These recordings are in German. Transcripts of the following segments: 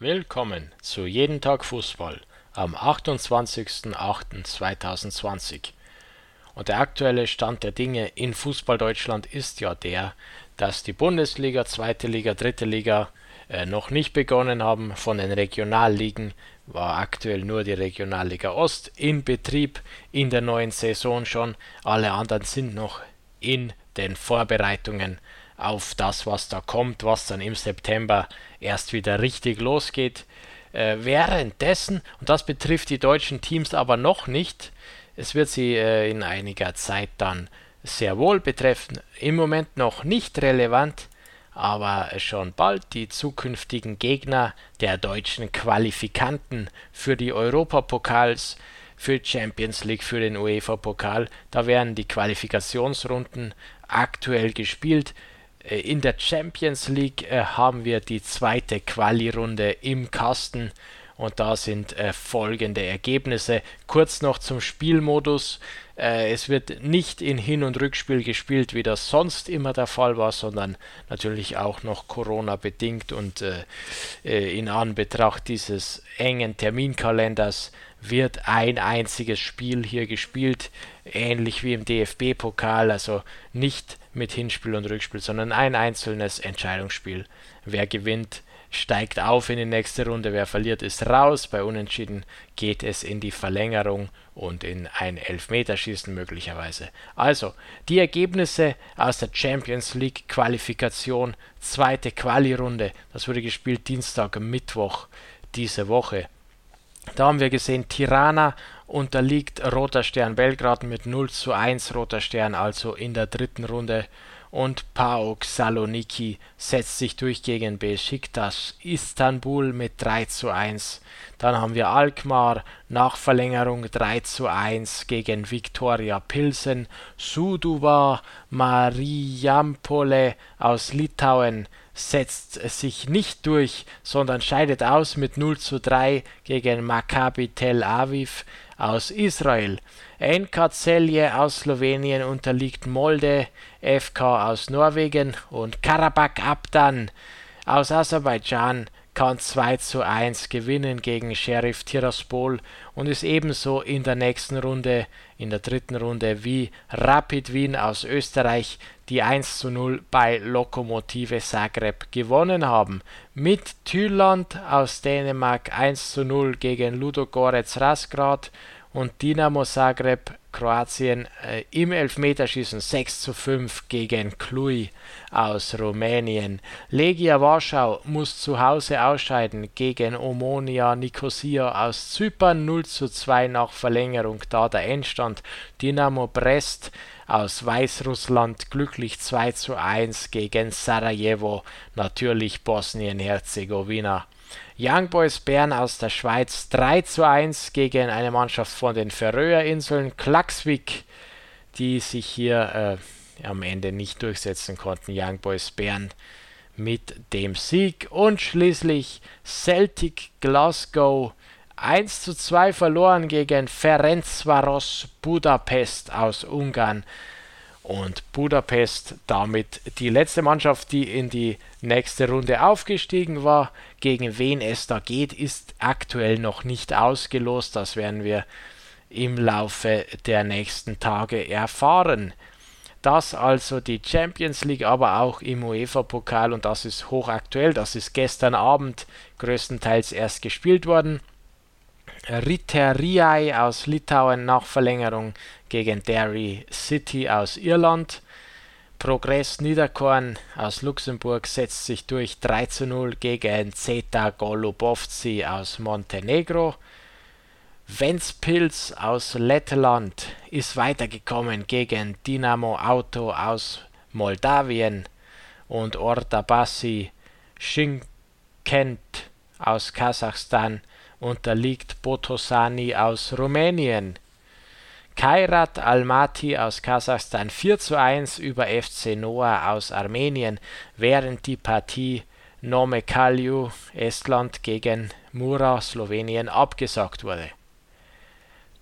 Willkommen zu Jeden Tag Fußball am 28.08.2020. Und der aktuelle Stand der Dinge in Fußball Deutschland ist ja der, dass die Bundesliga, zweite Liga, dritte Liga äh, noch nicht begonnen haben. Von den Regionalligen war aktuell nur die Regionalliga Ost in Betrieb in der neuen Saison schon. Alle anderen sind noch in den Vorbereitungen auf das, was da kommt, was dann im September erst wieder richtig losgeht. Äh, währenddessen, und das betrifft die deutschen Teams aber noch nicht, es wird sie äh, in einiger Zeit dann sehr wohl betreffen, im Moment noch nicht relevant, aber schon bald die zukünftigen Gegner der deutschen Qualifikanten für die Europapokals, für Champions League, für den UEFA-Pokal. Da werden die Qualifikationsrunden aktuell gespielt. Äh, in der Champions League äh, haben wir die zweite Quali-Runde im Kasten und da sind äh, folgende Ergebnisse. Kurz noch zum Spielmodus. Es wird nicht in Hin- und Rückspiel gespielt, wie das sonst immer der Fall war, sondern natürlich auch noch Corona bedingt und in Anbetracht dieses engen Terminkalenders wird ein einziges Spiel hier gespielt, ähnlich wie im DFB-Pokal, also nicht mit Hinspiel und Rückspiel, sondern ein einzelnes Entscheidungsspiel. Wer gewinnt, steigt auf in die nächste Runde, wer verliert, ist raus. Bei Unentschieden geht es in die Verlängerung und in ein Elfmeterschießen möglicherweise. Also, die Ergebnisse aus der Champions League Qualifikation, zweite Quali-Runde, das wurde gespielt Dienstag, Mittwoch diese Woche. Da haben wir gesehen, Tirana unterliegt Roter Stern Belgrad mit 0 zu 1, Roter Stern also in der dritten Runde und PAOK Saloniki setzt sich durch gegen Besiktas Istanbul mit 3 zu 1. Dann haben wir Alkmaar nach Verlängerung 3 zu 1 gegen Viktoria Pilsen. Suduva Marijampole aus Litauen setzt sich nicht durch, sondern scheidet aus mit 0 zu 3 gegen Maccabi Tel Aviv aus Israel. NK Celje aus Slowenien unterliegt Molde FK aus Norwegen und Karabakh Abdan aus Aserbaidschan kann 2 zu 1 gewinnen gegen Sheriff Tiraspol und ist ebenso in der nächsten Runde, in der dritten Runde, wie Rapid Wien aus Österreich, die 1 zu 0 bei Lokomotive Zagreb gewonnen haben. Mit Thüland aus Dänemark 1 zu 0 gegen Ludogorets Rasgrad und Dinamo Zagreb Kroatien äh, im Elfmeterschießen 6 zu 5 gegen Cluj aus Rumänien. Legia Warschau muss zu Hause ausscheiden gegen Omonia Nicosia aus Zypern 0 zu 2 nach Verlängerung da der Endstand. Dynamo Brest aus Weißrussland glücklich 2 zu 1 gegen Sarajevo, natürlich Bosnien-Herzegowina. Young Boys Bern aus der Schweiz 3 zu 1 gegen eine Mannschaft von den Färöerinseln, Klaxvik, die sich hier äh, am Ende nicht durchsetzen konnten. Young Boys Bern mit dem Sieg und schließlich Celtic Glasgow 1 zu 2 verloren gegen Ferencvaros Budapest aus Ungarn und Budapest damit die letzte Mannschaft, die in die nächste Runde aufgestiegen war. Gegen wen es da geht, ist aktuell noch nicht ausgelost. Das werden wir im Laufe der nächsten Tage erfahren. Das also die Champions League, aber auch im UEFA-Pokal und das ist hochaktuell. Das ist gestern Abend größtenteils erst gespielt worden. Riteriai aus Litauen nach Verlängerung gegen Derry City aus Irland. Progress Niederkorn aus Luxemburg setzt sich durch 3 zu 0 gegen Zeta Golubovci aus Montenegro. Ventspils aus Lettland ist weitergekommen gegen Dynamo Auto aus Moldawien und Ordabasi Shinkent aus Kasachstan unterliegt Botosani aus Rumänien. Kairat Almaty aus Kasachstan 4 zu 1 über FC Noah aus Armenien, während die Partie Nome Kalju Estland gegen Mura Slowenien abgesagt wurde.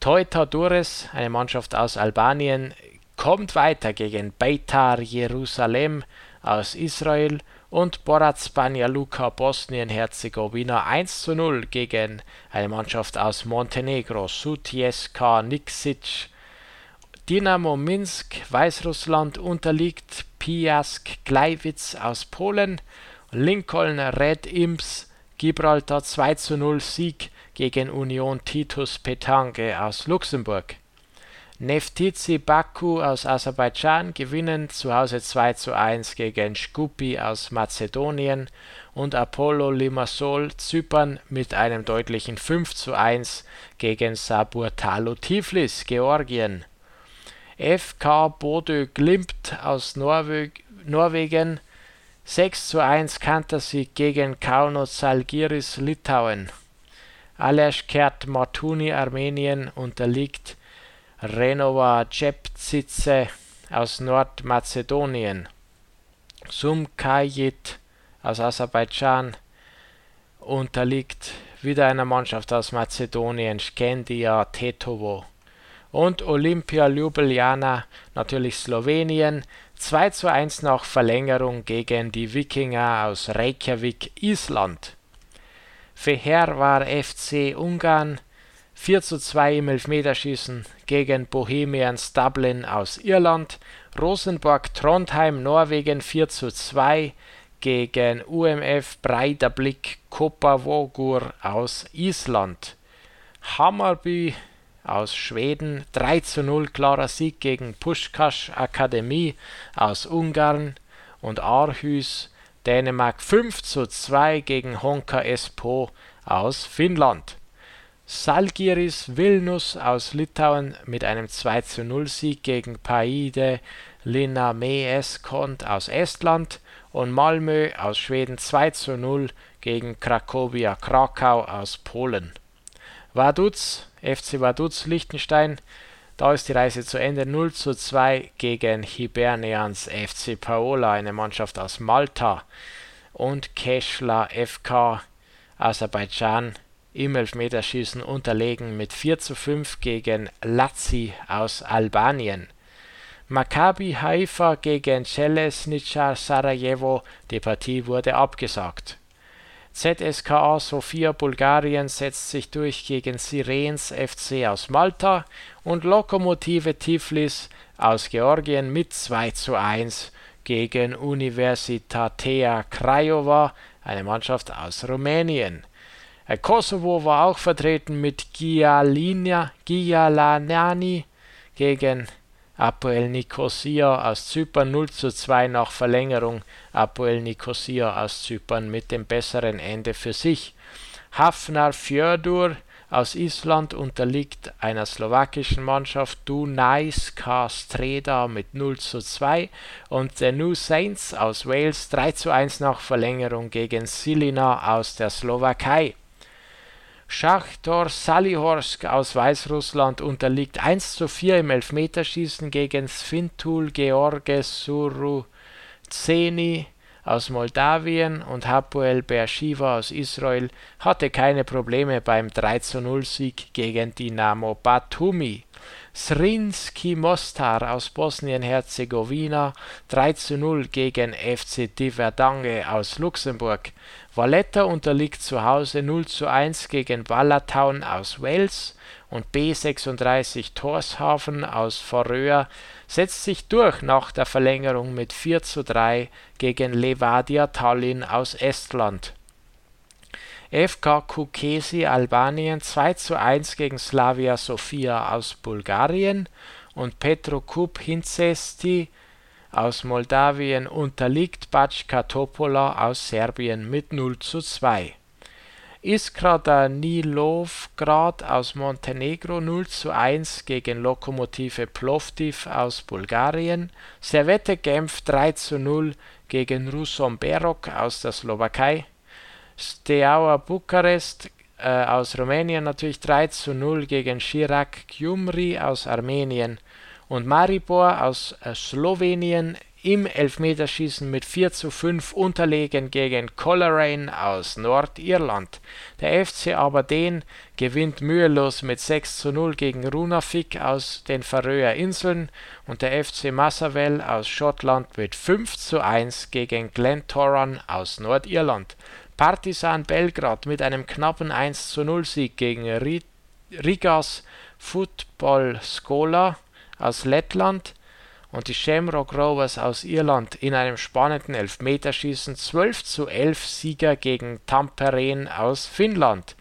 Teuta Dures, eine Mannschaft aus Albanien, kommt weiter gegen Beitar Jerusalem aus Israel und Borac Banja Luka Bosnien-Herzegowina 1 zu 0 gegen eine Mannschaft aus Montenegro, Sutjeska Niksic. Dynamo Minsk, Weißrussland unterliegt Piask Gleiwitz aus Polen, Lincoln Red Imps Gibraltar 2 zu 0 Sieg gegen Union Titus Petange aus Luxemburg. Neftizhi Baku aus Aserbaidschan gewinnen zu Hause 2 zu 1 gegen Shkupi aus Mazedonien und Apollo Limassol Zypern mit einem deutlichen 5 zu 1 gegen Saburtalo Tiflis Georgien. FK Bodø Glimt aus Norwe Norwegen 6 zu 1 Kantersieg gegen Kauno Zalgiris Litauen. Aleshkert Martuni Armenien unterliegt Renova Cepcice aus Nordmazedonien, Sumkayit aus Aserbaidschan unterliegt wieder einer Mannschaft aus Mazedonien, Skendia Tetovo. Und Olympia Ljubljana, natürlich Slowenien, 2 zu 1 nach Verlängerung gegen die Wikinger aus Reykjavik, Island. Feher war FC Ungarn 4 zu 2 im Elfmeterschießen gegen Bohemians Dublin aus Irland, Rosenborg Trondheim Norwegen 4 zu 2 gegen UMF Breidablik Kopavogur aus Island, Hammarby aus Schweden 3 zu 0 klarer Sieg gegen Puskás Akademie aus Ungarn. Und Aarhus Dänemark 5 zu 2 gegen Honka Espoo aus Finnland Salgiris Vilnius aus Litauen mit einem 2:0-Sieg gegen Paide Linnamäeskont aus Estland und Malmö aus Schweden 2:0 gegen Cracovia Krakau aus Polen. Vaduz, FC Vaduz Liechtenstein, da ist die Reise zu Ende 0:2 gegen Hibernians FC Paola, eine Mannschaft aus Malta und Keshla FK Aserbaidschan im Elfmeterschießen unterlegen mit 4 zu 5 gegen Lazio aus Albanien. Maccabi Haifa gegen Celesnica Sarajevo, die Partie wurde abgesagt. ZSKA Sofia Bulgarien setzt sich durch gegen Sirens FC aus Malta und Lokomotive Tiflis aus Georgien mit 2 zu 1 gegen Universitatea Craiova, eine Mannschaft aus Rumänien Kosovo war auch vertreten mit Gialina, Gialanani gegen Apoel Nicosia aus Zypern 0 zu 2 nach Verlängerung. Apoel Nicosia aus Zypern mit dem besseren Ende für sich. Hafnar Fjördur aus Island unterliegt einer slowakischen Mannschaft Dunajska Streda mit 0 zu 2 und der New Saints aus Wales 3 zu 1 nach Verlängerung gegen Silina aus der Slowakei. Schachtor Salihorsk aus Weißrussland unterliegt 1 zu 4 im Elfmeterschießen gegen Svintul Georges Suruzeni aus Moldawien und Hapoel Beersheva aus Israel hatte keine Probleme beim 3 zu 0 Sieg gegen Dinamo Batumi. Srinski Mostar aus Bosnien-Herzegowina 3 zu 0 gegen FC Diverdange aus Luxemburg. Valletta unterliegt zu Hause 0 zu 1 gegen Ballatown aus Wales und B36 Tórshavn aus Färöer setzt sich durch nach der Verlängerung mit 4 zu 3 gegen Levadia Tallinn aus Estland. FK Kukesi Albanien 2 zu 1 gegen Slavia Sofia aus Bulgarien und Petrokub Hincesti aus Moldawien unterliegt Bačka Topola aus Serbien mit 0 zu 2. Iskra Danilovgrad aus Montenegro 0 zu 1 gegen Lokomotive Plovdiv aus Bulgarien, Servette Genf 3 zu 0 gegen Rusom Berok aus der Slowakei, Steaua Bukarest äh, aus Rumänien natürlich 3 zu 0 gegen Chirac Gyumri aus Armenien und Maribor aus äh, Slowenien im Elfmeterschießen mit 4 zu 5 unterlegen gegen Coleraine aus Nordirland. Der FC Aberdeen gewinnt mühelos mit 6 zu 0 gegen Runafik aus den Färöer Inseln und der FC Massawell aus Schottland mit 5 zu 1 gegen Glentoran aus Nordirland. Partizan Belgrad mit einem knappen 1 zu 0 Sieg gegen Rigas Football Skola aus Lettland und die Shamrock Rovers aus Irland in einem spannenden Elfmeterschießen 12 zu 11 Sieger gegen Tampereen aus Finnland.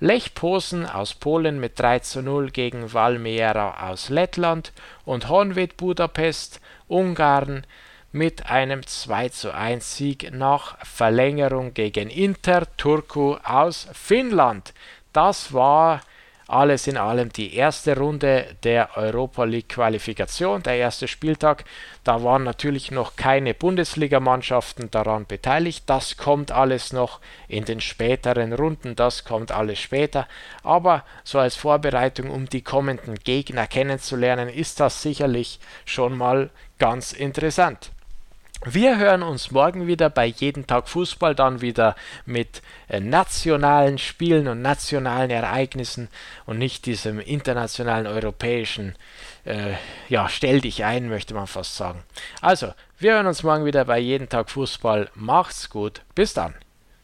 Lech Posen aus Polen mit 3 zu 0 gegen Valmiera aus Lettland und Honvéd Budapest Ungarn mit einem 2 zu 1 Sieg nach Verlängerung gegen Inter Turku aus Finnland. Das war alles in allem die erste Runde der Europa League Qualifikation, der erste Spieltag. Da waren natürlich noch keine Bundesligamannschaften daran beteiligt. Das kommt alles noch in den späteren Runden, das kommt alles später. Aber so als Vorbereitung, um die kommenden Gegner kennenzulernen, ist das sicherlich schon mal ganz interessant. Wir hören uns morgen wieder bei Jeden Tag Fußball, dann wieder mit äh, nationalen Spielen und nationalen Ereignissen und nicht diesem internationalen europäischen, äh, ja, stell dich ein, möchte man fast sagen. Also, wir hören uns morgen wieder bei Jeden Tag Fußball. Macht's gut, bis dann.